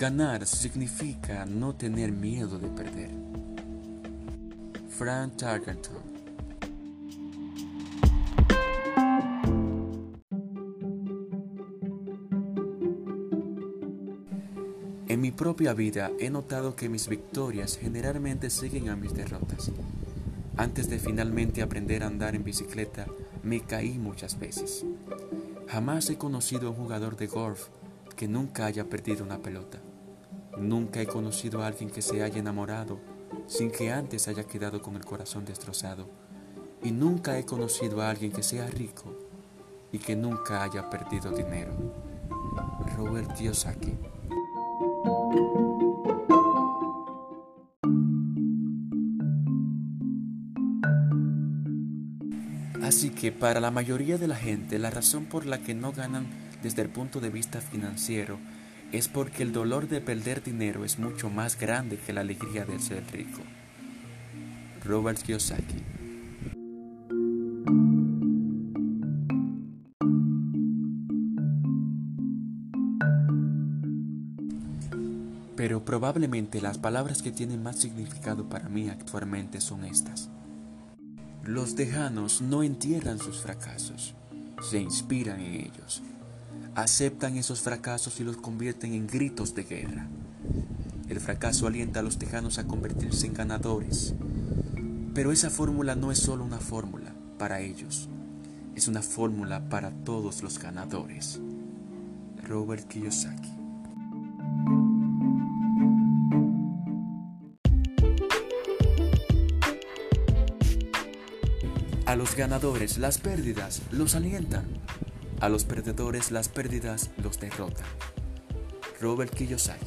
Ganar significa no tener miedo de perder. Frank Tarkenton En mi propia vida he notado que mis victorias generalmente siguen a mis derrotas. Antes de finalmente aprender a andar en bicicleta, me caí muchas veces. Jamás he conocido a un jugador de golf que nunca haya perdido una pelota. Nunca he conocido a alguien que se haya enamorado sin que antes haya quedado con el corazón destrozado. Y nunca he conocido a alguien que sea rico y que nunca haya perdido dinero. Robert Kiyosaki Así que para la mayoría de la gente la razón por la que no ganan desde el punto de vista financiero es porque el dolor de perder dinero es mucho más grande que la alegría de ser rico. Robert Kiyosaki Pero probablemente las palabras que tienen más significado para mí actualmente son estas. Los tejanos no entierran sus fracasos, se inspiran en ellos aceptan esos fracasos y los convierten en gritos de guerra. El fracaso alienta a los tejanos a convertirse en ganadores. Pero esa fórmula no es solo una fórmula para ellos, es una fórmula para todos los ganadores. Robert Kiyosaki A los ganadores las pérdidas los alientan. A los perdedores las pérdidas los derrotan. Robert Kiyosaki.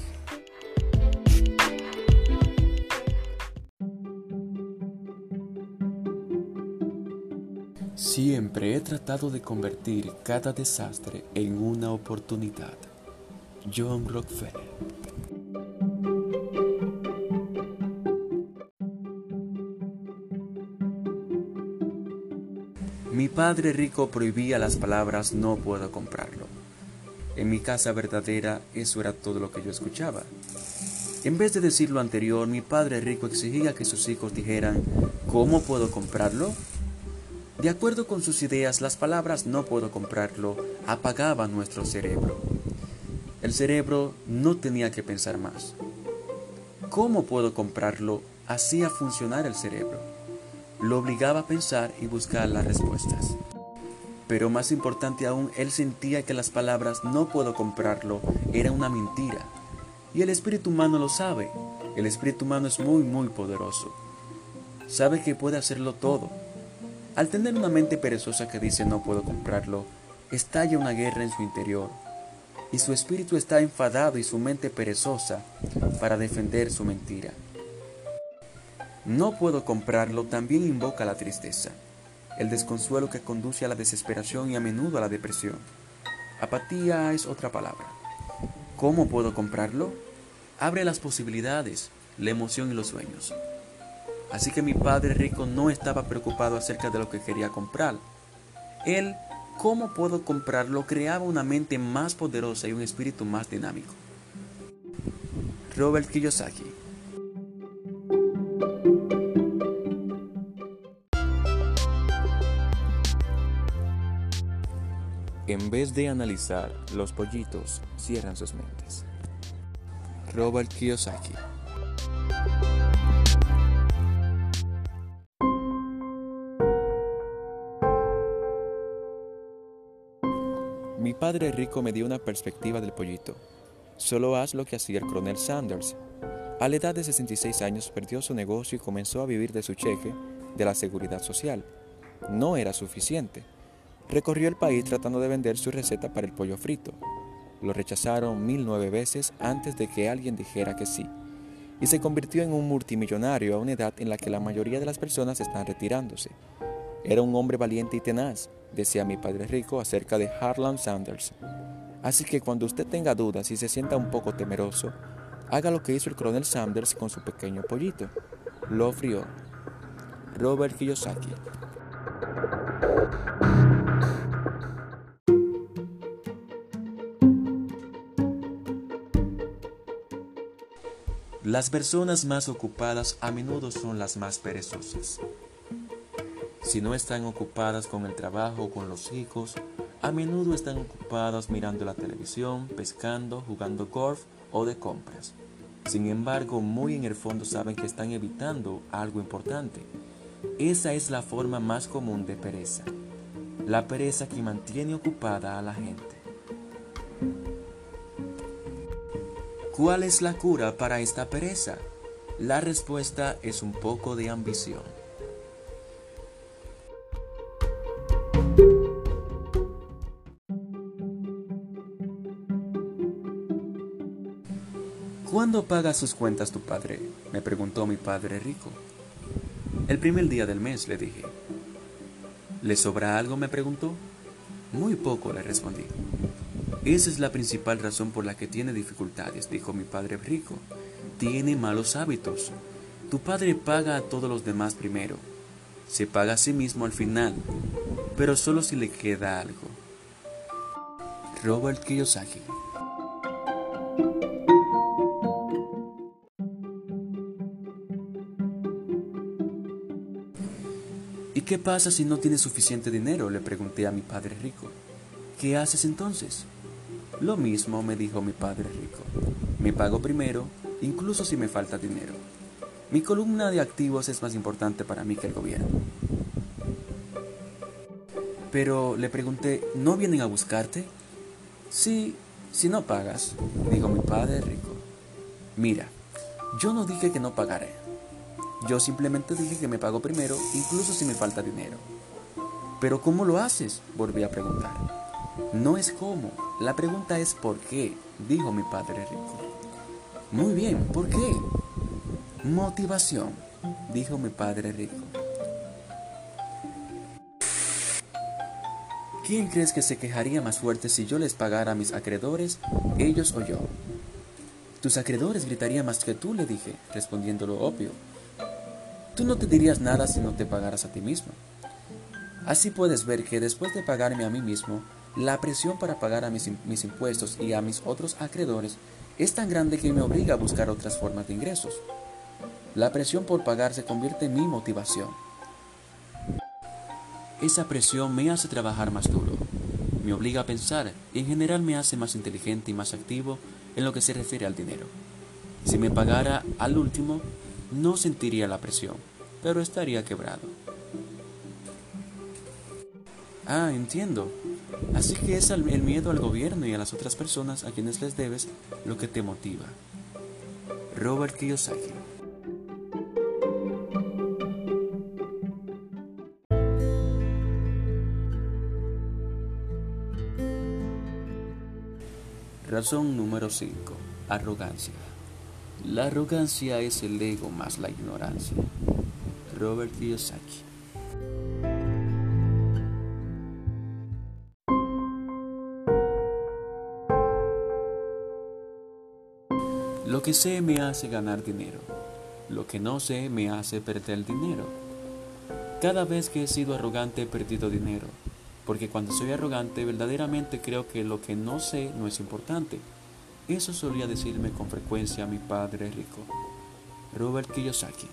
Siempre he tratado de convertir cada desastre en una oportunidad. John Rockefeller. Padre rico prohibía las palabras no puedo comprarlo. En mi casa verdadera eso era todo lo que yo escuchaba. En vez de decir lo anterior, mi padre rico exigía que sus hijos dijeran ¿cómo puedo comprarlo? De acuerdo con sus ideas, las palabras no puedo comprarlo apagaban nuestro cerebro. El cerebro no tenía que pensar más. ¿Cómo puedo comprarlo? Hacía funcionar el cerebro lo obligaba a pensar y buscar las respuestas. Pero más importante aún, él sentía que las palabras no puedo comprarlo era una mentira. Y el espíritu humano lo sabe. El espíritu humano es muy, muy poderoso. Sabe que puede hacerlo todo. Al tener una mente perezosa que dice no puedo comprarlo, estalla una guerra en su interior. Y su espíritu está enfadado y su mente perezosa para defender su mentira. No puedo comprarlo también invoca la tristeza, el desconsuelo que conduce a la desesperación y a menudo a la depresión. Apatía es otra palabra. ¿Cómo puedo comprarlo? Abre las posibilidades, la emoción y los sueños. Así que mi padre rico no estaba preocupado acerca de lo que quería comprar. Él, ¿cómo puedo comprarlo? Creaba una mente más poderosa y un espíritu más dinámico. Robert Kiyosaki En vez de analizar, los pollitos cierran sus mentes. Robert Kiyosaki Mi padre rico me dio una perspectiva del pollito. Solo haz lo que hacía el coronel Sanders. A la edad de 66 años perdió su negocio y comenzó a vivir de su cheque de la seguridad social. No era suficiente Recorrió el país tratando de vender su receta para el pollo frito. Lo rechazaron mil nueve veces antes de que alguien dijera que sí. Y se convirtió en un multimillonario a una edad en la que la mayoría de las personas están retirándose. Era un hombre valiente y tenaz, decía mi padre rico acerca de Harlan Sanders. Así que cuando usted tenga dudas y se sienta un poco temeroso, haga lo que hizo el coronel Sanders con su pequeño pollito. Lo frió. Robert Kiyosaki. Las personas más ocupadas a menudo son las más perezosas. Si no están ocupadas con el trabajo o con los hijos, a menudo están ocupadas mirando la televisión, pescando, jugando golf o de compras. Sin embargo, muy en el fondo saben que están evitando algo importante. Esa es la forma más común de pereza. La pereza que mantiene ocupada a la gente. ¿Cuál es la cura para esta pereza? La respuesta es un poco de ambición. ¿Cuándo paga sus cuentas tu padre? me preguntó mi padre rico. El primer día del mes, le dije. ¿Le sobra algo? me preguntó. Muy poco, le respondí. Esa es la principal razón por la que tiene dificultades, dijo mi padre rico. Tiene malos hábitos. Tu padre paga a todos los demás primero. Se paga a sí mismo al final, pero solo si le queda algo. Robert Kiyosaki ¿Y qué pasa si no tienes suficiente dinero? Le pregunté a mi padre rico. ¿Qué haces entonces? Lo mismo me dijo mi padre rico. Me pago primero, incluso si me falta dinero. Mi columna de activos es más importante para mí que el gobierno. Pero le pregunté, ¿no vienen a buscarte? Sí, si no pagas, dijo mi padre rico. Mira, yo no dije que no pagaré. Yo simplemente dije que me pago primero, incluso si me falta dinero. Pero ¿cómo lo haces? Volví a preguntar. No es cómo, la pregunta es por qué, dijo mi padre rico. Muy bien, ¿por qué? Motivación, dijo mi padre rico. ¿Quién crees que se quejaría más fuerte si yo les pagara a mis acreedores, ellos o yo? Tus acreedores gritarían más que tú, le dije, respondiendo lo obvio. Tú no te dirías nada si no te pagaras a ti mismo. Así puedes ver que después de pagarme a mí mismo, la presión para pagar a mis, impuestos y a mis otros acreedores es tan grande que me obliga a buscar otras formas de ingresos. La presión por pagar se convierte en mi motivación. Esa presión me hace trabajar más duro, me obliga a pensar y en general me hace más inteligente y más activo en lo que se refiere al dinero. Si me pagara al último, no sentiría la presión, pero estaría quebrado. Ah, entiendo. Así que es el miedo al gobierno y a las otras personas a quienes les debes lo que te motiva. Robert Kiyosaki Razón número 5. Arrogancia. La arrogancia es el ego más la ignorancia. Robert Kiyosaki. Lo que sé me hace ganar dinero. Lo que no sé me hace perder dinero. Cada vez que he sido arrogante he perdido dinero. Porque cuando soy arrogante verdaderamente creo que lo que no sé no es importante eso solía decirme con frecuencia mi padre rico, Robert Kiyosaki.